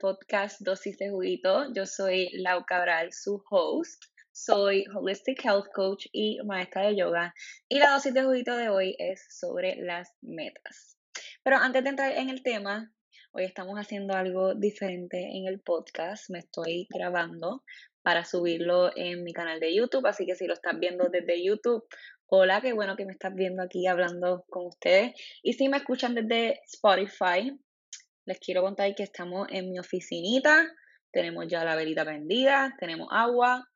Podcast Dosis de Juguito. Yo soy Lau Cabral, su host. Soy Holistic Health Coach y maestra de yoga. Y la dosis de juguito de hoy es sobre las metas. Pero antes de entrar en el tema, hoy estamos haciendo algo diferente en el podcast. Me estoy grabando para subirlo en mi canal de YouTube. Así que si lo estás viendo desde YouTube, hola, qué bueno que me estás viendo aquí hablando con ustedes. Y si me escuchan desde Spotify, les quiero contar que estamos en mi oficinita. Tenemos ya la velita prendida, tenemos agua.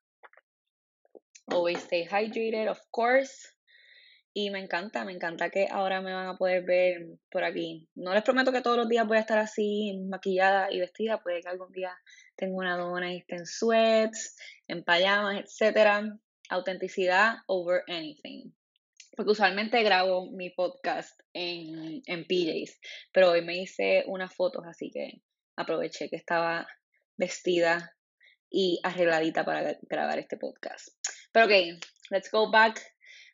Always stay hydrated, of course. Y me encanta, me encanta que ahora me van a poder ver por aquí. No les prometo que todos los días voy a estar así maquillada y vestida. Puede que algún día tenga una dona y esté en sweats, en pajamas, etc. Autenticidad over anything. Porque usualmente grabo mi podcast en, en PJs. Pero hoy me hice unas fotos, así que aproveché que estaba vestida y arregladita para grabar este podcast. Pero ok, let's go back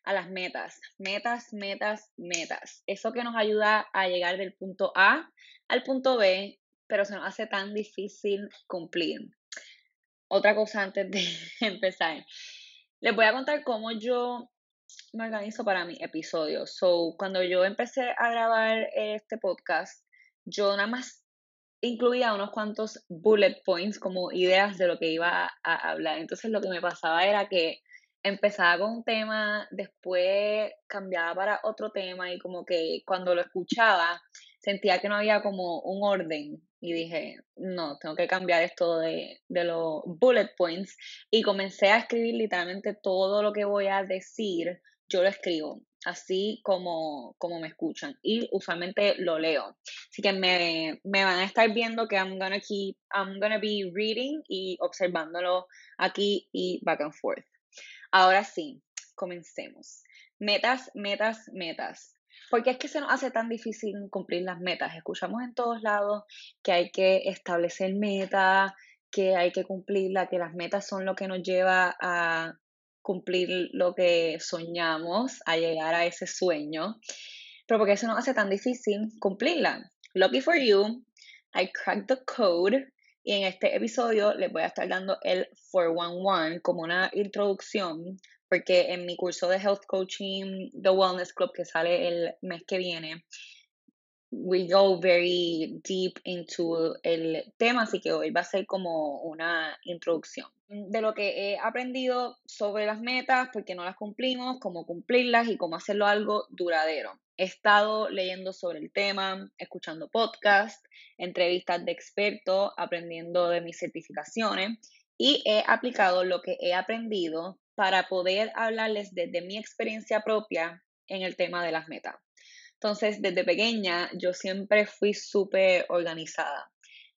a las metas. Metas, metas, metas. Eso que nos ayuda a llegar del punto A al punto B, pero se nos hace tan difícil cumplir. Otra cosa antes de empezar. Les voy a contar cómo yo me organizo para mi episodio. So, cuando yo empecé a grabar este podcast, yo nada más incluía unos cuantos bullet points como ideas de lo que iba a hablar. Entonces lo que me pasaba era que empezaba con un tema, después cambiaba para otro tema y como que cuando lo escuchaba sentía que no había como un orden y dije, no, tengo que cambiar esto de, de los bullet points y comencé a escribir literalmente todo lo que voy a decir, yo lo escribo así como, como me escuchan y usualmente lo leo. Así que me, me van a estar viendo que I'm gonna keep, I'm gonna be reading y observándolo aquí y back and forth. Ahora sí, comencemos. Metas, metas, metas. ¿Por qué es que se nos hace tan difícil cumplir las metas? Escuchamos en todos lados que hay que establecer metas, que hay que cumplirlas, que las metas son lo que nos lleva a cumplir lo que soñamos, a llegar a ese sueño. Pero ¿por qué se nos hace tan difícil cumplirla? Lucky for you, I cracked the code y en este episodio les voy a estar dando el 411 como una introducción, porque en mi curso de Health Coaching, The Wellness Club, que sale el mes que viene, we go very deep into el tema, así que hoy va a ser como una introducción de lo que he aprendido sobre las metas, por qué no las cumplimos, cómo cumplirlas y cómo hacerlo algo duradero. He estado leyendo sobre el tema, escuchando podcasts, entrevistas de expertos, aprendiendo de mis certificaciones y he aplicado lo que he aprendido para poder hablarles desde mi experiencia propia en el tema de las metas. Entonces, desde pequeña yo siempre fui súper organizada.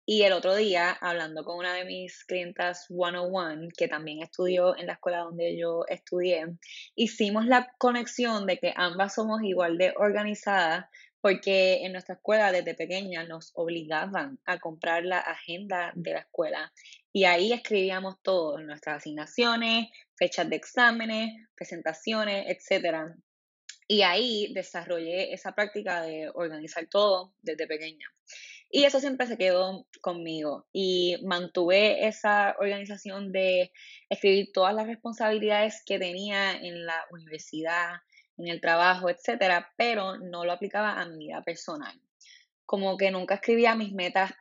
Y el otro día, hablando con una de mis clientas 101, que también estudió en la escuela donde yo estudié, hicimos la conexión de que ambas somos igual de organizadas porque en nuestra escuela desde pequeña nos obligaban a comprar la agenda de la escuela y ahí escribíamos todo, nuestras asignaciones, fechas de exámenes, presentaciones, etc. Y ahí desarrollé esa práctica de organizar todo desde pequeña. Y eso siempre se quedó conmigo y mantuve esa organización de escribir todas las responsabilidades que tenía en la universidad, en el trabajo, etcétera, pero no lo aplicaba a mi vida personal. Como que nunca escribía mis metas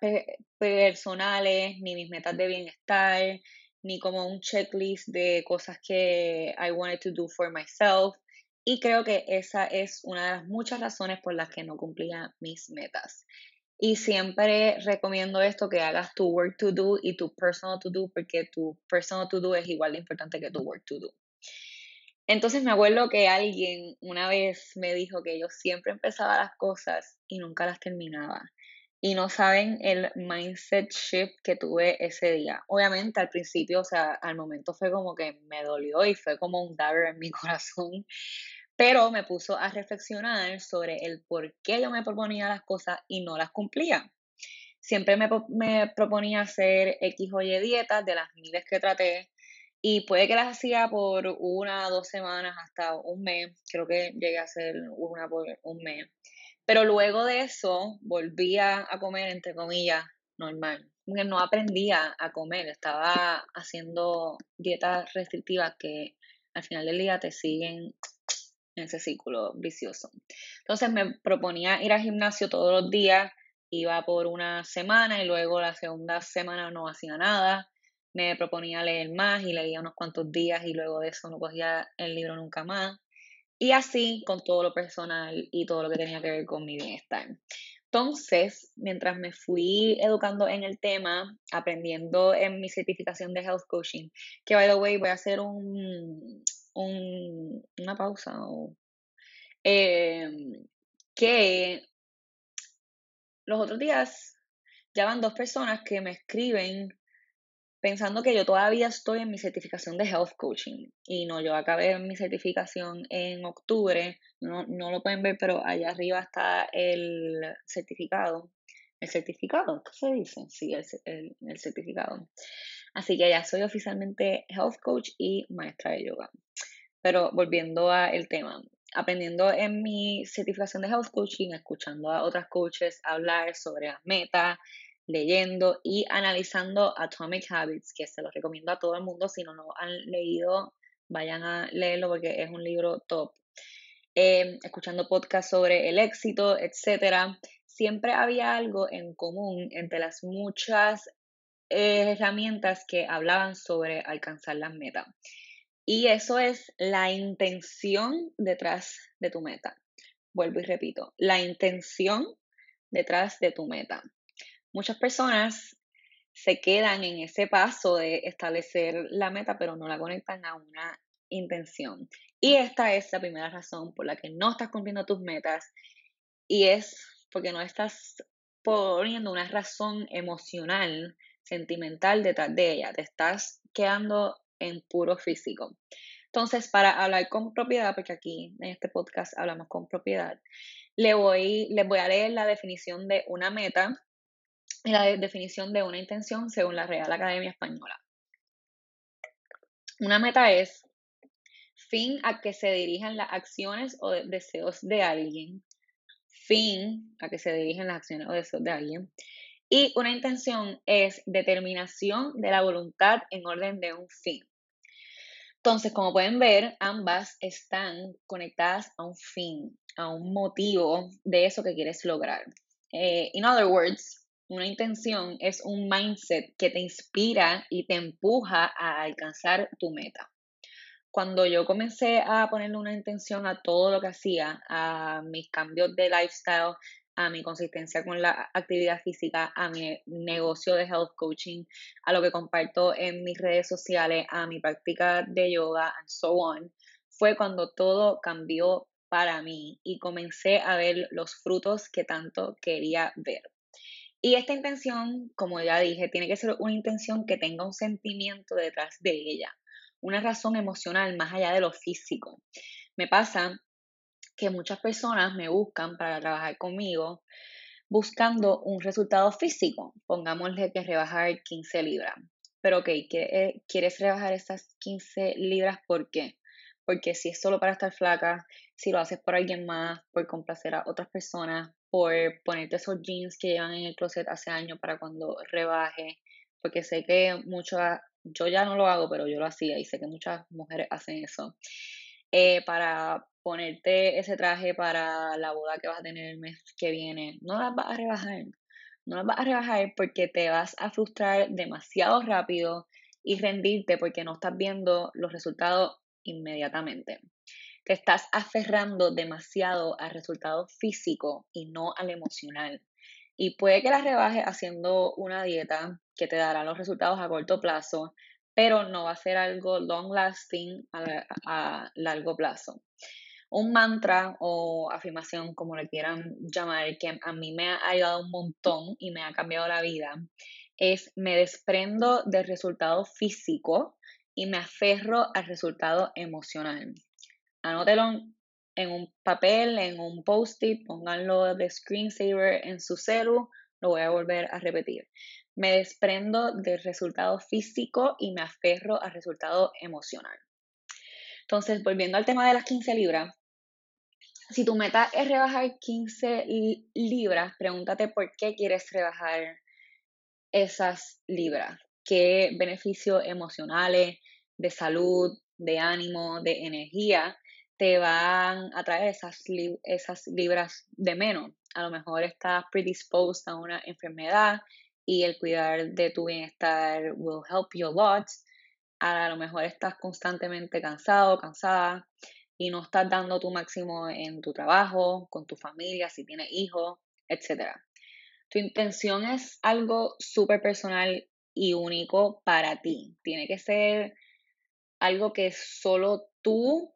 personales, ni mis metas de bienestar, ni como un checklist de cosas que I wanted to do for myself. Y creo que esa es una de las muchas razones por las que no cumplía mis metas. Y siempre recomiendo esto, que hagas tu work to do y tu personal to do, porque tu personal to do es igual de importante que tu work to do. Entonces me acuerdo que alguien una vez me dijo que yo siempre empezaba las cosas y nunca las terminaba. Y no saben el mindset shift que tuve ese día. Obviamente al principio, o sea, al momento fue como que me dolió y fue como un dagger en mi corazón pero me puso a reflexionar sobre el por qué yo me proponía las cosas y no las cumplía. Siempre me, me proponía hacer X o Y dietas de las miles que traté y puede que las hacía por una, dos semanas, hasta un mes. Creo que llegué a hacer una por un mes. Pero luego de eso volvía a comer, entre comillas, normal. no aprendía a comer, estaba haciendo dietas restrictivas que al final del día te siguen en ese círculo vicioso. Entonces me proponía ir al gimnasio todos los días, iba por una semana y luego la segunda semana no hacía nada. Me proponía leer más y leía unos cuantos días y luego de eso no cogía el libro nunca más. Y así con todo lo personal y todo lo que tenía que ver con mi bienestar. Entonces, mientras me fui educando en el tema, aprendiendo en mi certificación de health coaching, que by the way voy a hacer un, una pausa, em, que los otros días ya van dos personas que me escriben pensando que yo todavía estoy en mi certificación de health coaching. Y no, yo acabé mi certificación en octubre, no, no lo pueden ver, pero allá arriba está el certificado. ¿El certificado? ¿Qué se dice? Sí, el, el certificado. Así que ya soy oficialmente health coach y maestra de yoga. Pero volviendo al tema, aprendiendo en mi certificación de health coaching, escuchando a otras coaches hablar sobre las metas, leyendo y analizando Atomic Habits, que se los recomiendo a todo el mundo. Si no lo han leído, vayan a leerlo porque es un libro top. Em, escuchando podcasts sobre el éxito, etc. Siempre había algo en común entre las muchas herramientas que hablaban sobre alcanzar las metas. Y eso es la intención detrás de tu meta. Vuelvo y repito, la intención detrás de tu meta. Muchas personas se quedan en ese paso de establecer la meta, pero no la conectan a una intención. Y esta es la primera razón por la que no estás cumpliendo tus metas y es porque no estás poniendo una razón emocional, sentimental detrás de ella. Te estás quedando en puro físico. Entonces, para hablar con propiedad, porque aquí en este podcast hablamos con propiedad, le voy, les voy a leer la definición de una meta la definición de una intención según la Real Academia Española. Una meta es fin a que se dirijan las acciones o deseos de alguien. Fin a que se dirigen las acciones o deseos de alguien. Y una intención es determinación de la voluntad en orden de un fin. Entonces, como pueden ver, ambas están conectadas a un fin, a un motivo de eso que quieres lograr. Eh, in other words, una intención es un mindset que te inspira y te empuja a alcanzar tu meta. Cuando yo comencé a ponerle una intención a todo lo que hacía, a mis cambios de lifestyle, a mi consistencia con la actividad física, a mi negocio de health coaching, a lo que comparto en mis redes sociales, a mi práctica de yoga, and so on, fue cuando todo cambió para mí y comencé a ver los frutos que tanto quería ver. Y esta intención, como ya dije, tiene que ser una intención que tenga un sentimiento detrás de ella, una razón emocional más allá de lo físico. Me pasa que muchas personas me buscan para trabajar conmigo buscando un resultado físico. Pongámosle que rebajar 15 libras. Pero ok, ¿quieres rebajar esas 15 libras? ¿Por qué? Porque si es solo para estar flaca, si lo haces por alguien más, por complacer a otras personas, por ponerte esos jeans que llevan en el closet hace años para cuando rebaje, porque sé que muchas, yo ya no lo hago, pero yo lo hacía y sé que muchas mujeres hacen eso. Eh, para ponerte ese traje para la boda que vas a tener el mes que viene, no las vas a rebajar. No las vas a rebajar porque te vas a frustrar demasiado rápido y rendirte porque no estás viendo los resultados inmediatamente te estás aferrando demasiado al resultado físico y no al emocional. Y puede que la rebajes haciendo una dieta que te dará los resultados a corto plazo, pero no va a ser algo long lasting a, largo plazo. Un mantra o afirmación, como le quieran llamar, que a mí me ha ayudado un montón y me ha cambiado la vida, es me desprendo del resultado físico y me aferro al resultado emocional anótelo en un papel, en un post-it, pónganlo de screensaver en su celu, lo voy a volver a repetir. Me desprendo del resultado físico y me aferro al resultado emocional. Entonces, volviendo al tema de las 15 libras, Si tu meta es rebajar 15 libras, pregúntate por qué quieres rebajar esas libras. ¿Qué beneficios emocionales, de salud, de ánimo, de energía te van a traer esas, esas libras de menos? A lo mejor estás predisposed a una enfermedad y el cuidar de tu bienestar will help you a lot. A lo mejor estás constantemente cansado, cansada y no estás dando tu máximo en tu trabajo, con tu familia, si tienes hijos, etc. Tu intención es algo súper personal y único para ti. Tiene que ser algo que solo tú,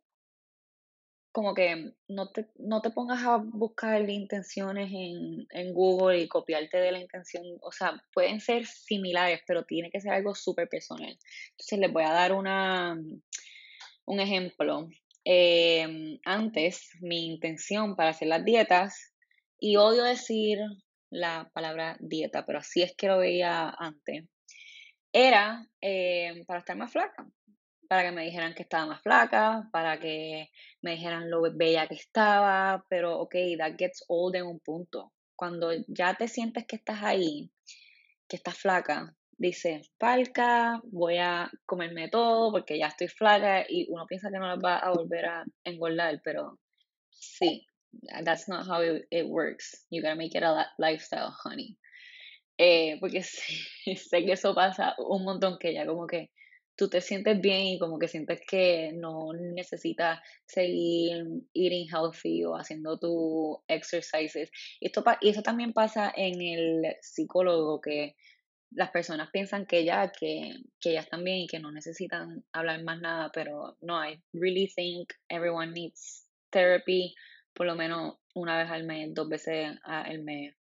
como que no te, no te pongas a buscar intenciones en, en Google y copiarte de la intención. O sea, pueden ser similares, pero tiene que ser algo súper personal. Entonces les voy a dar una, un ejemplo. Em, antes, mi intención para hacer las dietas, y odio decir la palabra dieta, pero así es que lo veía antes, era em, para estar más flaca, para que me dijeran que estaba más flaca, para que me dijeran lo bella que estaba, pero ok, that gets old en un punto. Cuando ya te sientes que estás ahí, que estás flaca, dice, falca, voy a comerme todo porque ya estoy flaca y uno piensa que no las va a volver a engordar, pero sí, that's not how it, works. You gotta make it a lifestyle, honey. Eh, porque sé, que eso pasa un montón que ya como que tú te sientes bien y como que sientes que no necesitas seguir eating healthy o haciendo tu exercises. Y, esto, y eso también pasa en el psicólogo que las personas piensan que ya, que, que ya están bien y que no necesitan hablar más nada, pero no, I really think everyone needs therapy por lo menos una vez al mes, dos veces al mes.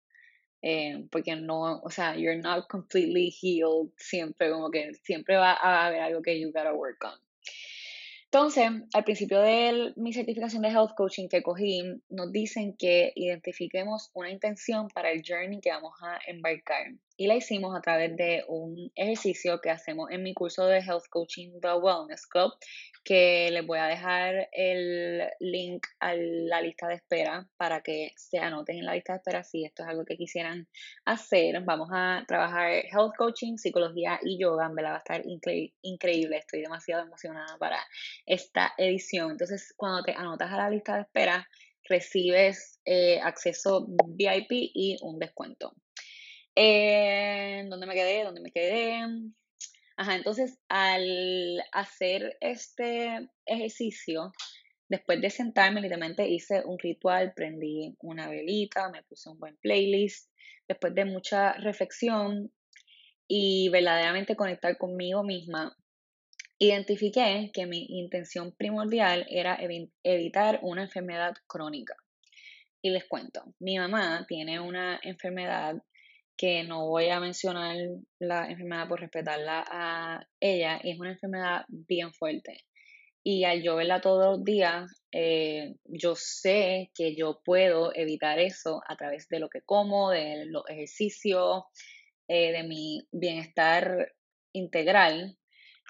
Eh, porque no, o sea, you're not completely healed siempre, como que siempre va a haber algo que you gotta work on. Entonces, al principio de mi certificación de Health Coaching que cogí, nos dicen que identifiquemos una intención para el journey que vamos a embarcar. Y la hicimos a través de un ejercicio que hacemos en mi curso de Health Coaching The Wellness Club, que les voy a dejar el link a la lista de espera para que se anoten en la lista de espera si esto es algo que quisieran hacer. Vamos a trabajar Health Coaching, psicología y yoga. Me la va a estar increíble. Estoy demasiado emocionada para esta edición. Entonces, cuando te anotas a la lista de espera, recibes eh, acceso VIP y un descuento. Eh, ¿Dónde me quedé? ¿Dónde me quedé? Ajá, entonces al hacer este ejercicio, después de sentarme, literalmente hice un ritual, prendí una velita, me puse un buen playlist, después de mucha reflexión y verdaderamente conectar conmigo misma, identifiqué que mi intención primordial era evitar una enfermedad crónica. Y les cuento, mi mamá tiene una enfermedad que no voy a mencionar la enfermedad por respetarla a ella, es una enfermedad bien fuerte. Y al yo verla todos los días, eh, yo sé que yo puedo evitar eso a través de lo que como, de los ejercicios, eh, de mi bienestar integral.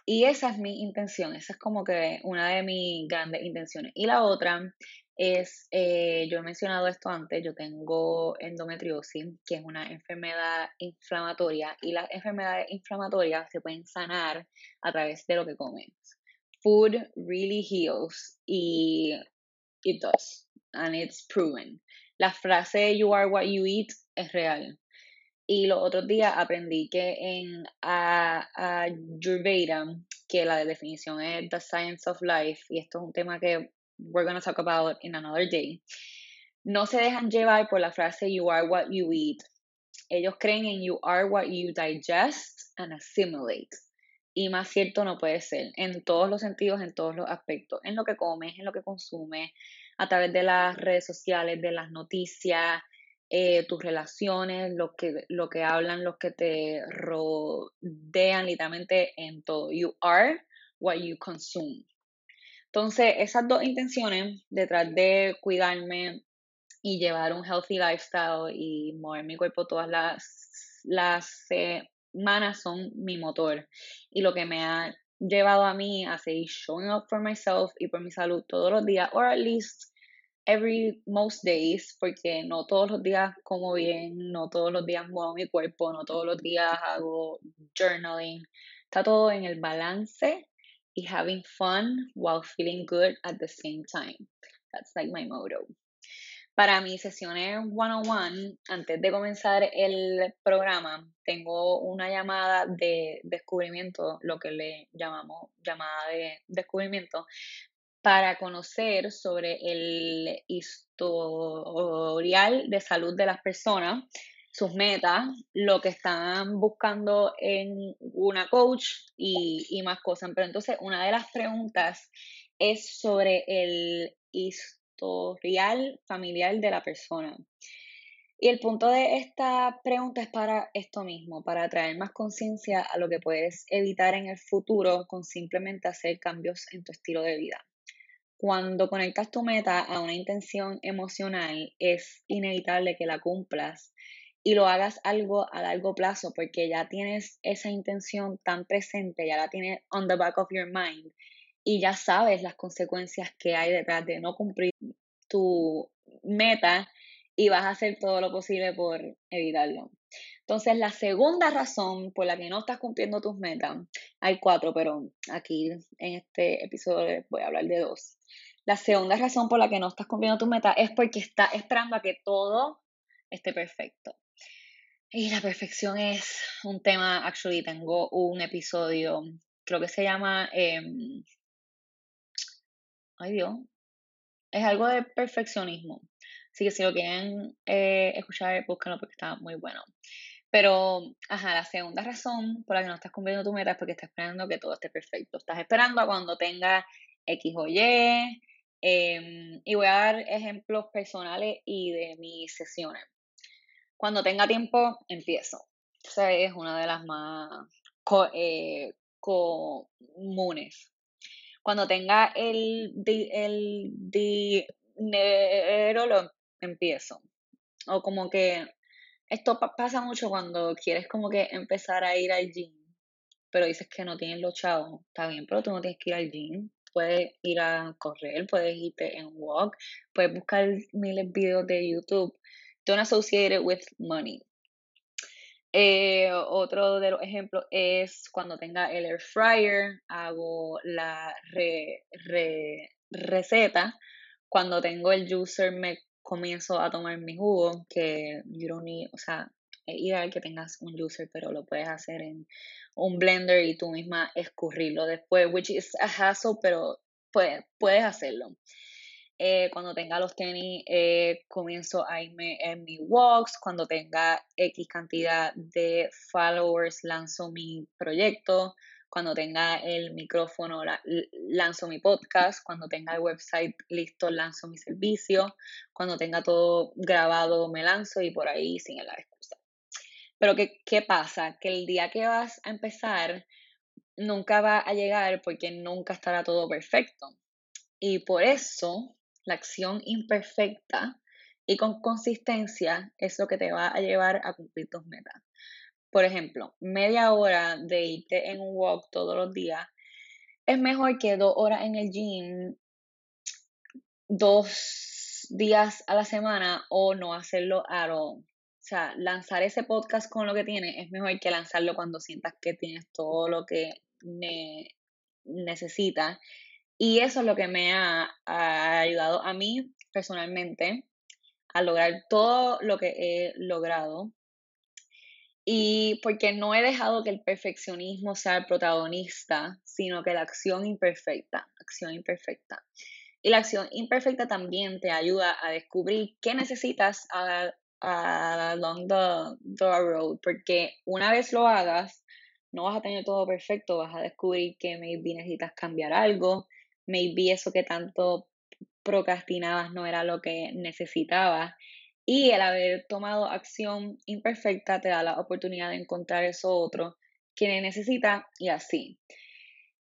Y esa es mi intención, esa es como que una de mis grandes intenciones. Y la otra es, eh, yo he mencionado esto antes, yo tengo endometriosis, que es una enfermedad inflamatoria y las enfermedades inflamatorias se pueden sanar a través de lo que comes. Food really heals y it does, and it's proven. La frase you are what you eat es real. Y los otros días aprendí que en Ayurveda, que la definición es The Science of Life, y esto es un tema que we're going to talk about in another day, no se dejan llevar por la frase you are what you eat. Ellos creen en you are what you digest and assimilate. Y más cierto no puede ser, en todos los sentidos, en todos los aspectos, en lo que comes, en lo que consumes, a través de las redes sociales, de las noticias, eh, tus relaciones, lo que, lo que hablan, los que te rodean literalmente en todo. You are what you consume. Entonces, esas dos intenciones detrás de cuidarme y llevar un healthy lifestyle y mover mi cuerpo todas las, las semanas son mi motor y lo que me ha llevado a mí a seguir showing up for myself y por mi salud todos los días, or at least every most days, porque no todos los días como bien, no todos los días muevo mi cuerpo, no todos los días hago journaling. Está todo en el balance having fun while feeling good at the same time. That's like my motto. Para mis sesiones one-on-one, antes de comenzar el programa, tengo una llamada de descubrimiento, lo que le llamamos llamada de descubrimiento, para conocer sobre el historial de salud de las personas, sus metas, lo que están buscando en una coach y, y más cosas. Pero entonces, una de las preguntas es sobre el historial familiar de la persona. Y el punto de esta pregunta es para esto mismo, para traer más conciencia a lo que puedes evitar en el futuro con simplemente hacer cambios en tu estilo de vida. Cuando conectas tu meta a una intención emocional, es inevitable que la cumplas y lo hagas algo a largo plazo porque ya tienes esa intención tan presente, ya la tienes on the back of your mind y ya sabes las consecuencias que hay detrás de no cumplir tu meta y vas a hacer todo lo posible por evitarlo. Entonces, la segunda razón por la que no estás cumpliendo tus metas, hay cuatro, pero aquí en este episodio voy a hablar de dos. La segunda razón por la que no estás cumpliendo tus metas es porque estás esperando a que todo esté perfecto. Y la perfección es un tema, actually, tengo un episodio, creo que se llama em, ay Dios, es algo de perfeccionismo. Así que si lo quieren eh, escuchar, búsquenlo porque está muy bueno. Pero, ajá, la segunda razón por la que no estás cumpliendo tu meta es porque estás esperando que todo esté perfecto. Estás esperando a cuando tenga X o Y. Em, y voy a dar ejemplos personales y de mis sesiones. Cuando tenga tiempo, empiezo. Esa es una de las más eh, comunes cuando tenga el, el dinero lo empiezo. O como que esto pasa mucho cuando quieres como que empezar a ir al gym, pero dices que no tienes los chavos. Está bien, pero tú no tienes que ir al gym. Puedes ir a correr, puedes irte en walk, puedes buscar miles de videos de YouTube. Don't associate it with money. Eh, otro de los ejemplos es cuando tenga el air fryer, hago la receta. Cuando tengo el juicer, me comienzo a tomar mi jugo, que you don't need, o sea, es ideal que tengas un juicer, pero lo puedes hacer en un blender y tú misma escurrirlo después, which is a hassle, pero puedes, puedes hacerlo. Eh, cuando tenga los tenis, eh, comienzo a irme en mi walks. Cuando tenga X cantidad de followers, lanzo mi proyecto. Cuando tenga el micrófono, lanzo mi podcast. Cuando tenga el website listo, lanzo mi servicio. Cuando tenga todo grabado, me lanzo y por ahí sin la excusa. Pero ¿qué, ¿qué pasa? Que el día que vas a empezar, nunca va a llegar porque nunca estará todo perfecto. Y por eso la acción imperfecta y con consistencia es lo que te va a llevar a cumplir tus metas. Por ejemplo, media hora de irte en un walk todos los días es mejor que dos horas en el gym dos días a la semana o no hacerlo a all. O sea, lanzar ese podcast con lo que tienes es mejor que lanzarlo cuando sientas que tienes todo lo que necesitas y eso es lo que me ha, ayudado a mí personalmente a lograr todo lo que he logrado. Y porque no he dejado que el perfeccionismo sea el protagonista, sino que la acción imperfecta, acción imperfecta. Y la acción imperfecta también te ayuda a descubrir qué necesitas along the, the road, porque una vez lo hagas, no vas a tener todo perfecto, vas a descubrir que maybe necesitas cambiar algo, maybe eso que tanto procrastinabas no era lo que necesitabas. Y el haber tomado acción imperfecta te da la oportunidad de encontrar eso otro que necesita y así.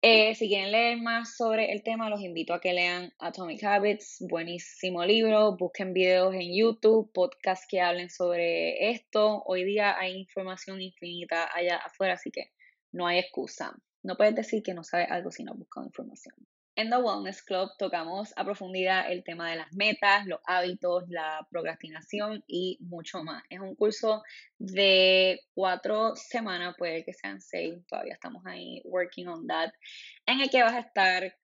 Eh, si quieren leer más sobre el tema, los invito a que lean Atomic Habits, buenísimo libro, busquen videos en YouTube, podcasts que hablen sobre esto. Hoy día hay información infinita allá afuera, así que no hay excusa. No puedes decir que no sabes algo si no buscas información. En The Wellness Club tocamos a profundidad el tema de las metas, los hábitos, la procrastinación y mucho más. Es un curso de cuatro semanas, puede que sean seis, todavía estamos ahí working on that, en el que vas a estar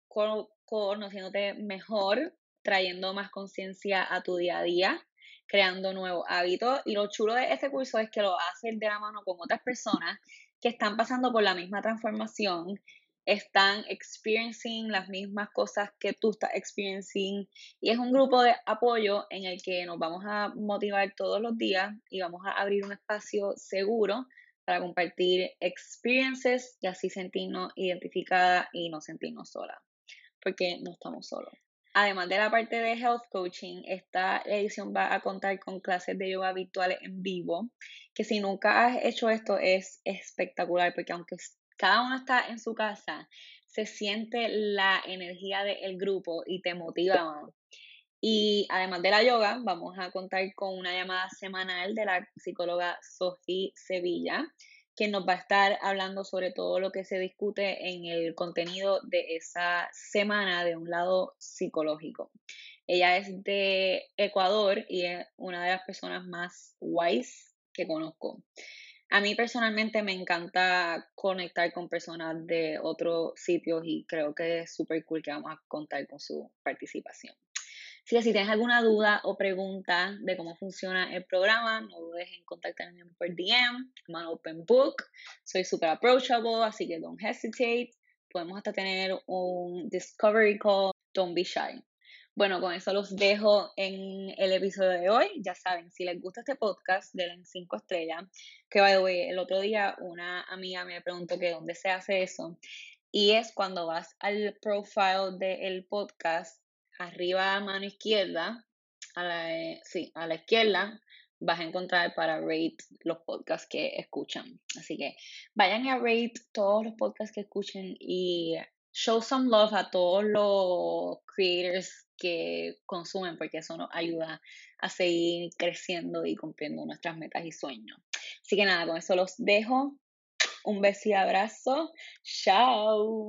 conociéndote mejor, trayendo más conciencia a tu día a día, creando nuevos hábitos. Y lo chulo de este curso es que lo haces de la mano con otras personas que están pasando por la misma transformación están experiencing las mismas cosas que tú estás experiencing y es un grupo de apoyo en el que nos vamos a motivar todos los días y vamos a abrir un espacio seguro para compartir experiences y así sentirnos identificadas y no sentirnos solas, porque no estamos solos. Además de la parte de health coaching, esta edición va a contar con clases de yoga virtuales en vivo, que si nunca has hecho esto es espectacular, porque aunque cada uno está en su casa, se siente la energía del grupo y te motiva. Y además de la yoga, vamos a contar con una llamada semanal de la psicóloga Sofía Sevilla, que nos va a estar hablando sobre todo lo que se discute en el contenido de esa semana de un lado psicológico. Ella es de Ecuador y es una de las personas más wise que conozco. A mí personalmente me encanta conectar con personas de otros sitios y creo que es súper cool que vamos a contar con su participación. Si tienes alguna duda o pregunta de cómo funciona el programa, no dudes en contactarme por DM, I'm open book, soy súper approachable, así que don't hesitate. Podemos hasta tener un discovery call, don't be shy. Bueno, con eso los dejo en el episodio de hoy. Ya saben, si les gusta este podcast, denle 5 estrellas. Que by the way, el otro día una amiga me preguntó que dónde se hace eso. Y es cuando vas al profile del podcast, arriba a mano izquierda, a la, eh, sí, a la izquierda, vas a encontrar para rate los podcasts que escuchan. Así que vayan a rate todos los podcasts que escuchen y show some love a todos los creators que consumen, porque eso nos ayuda a seguir creciendo y cumpliendo nuestras metas y sueños. Así que nada, con eso los dejo. Un beso y abrazo. Chao.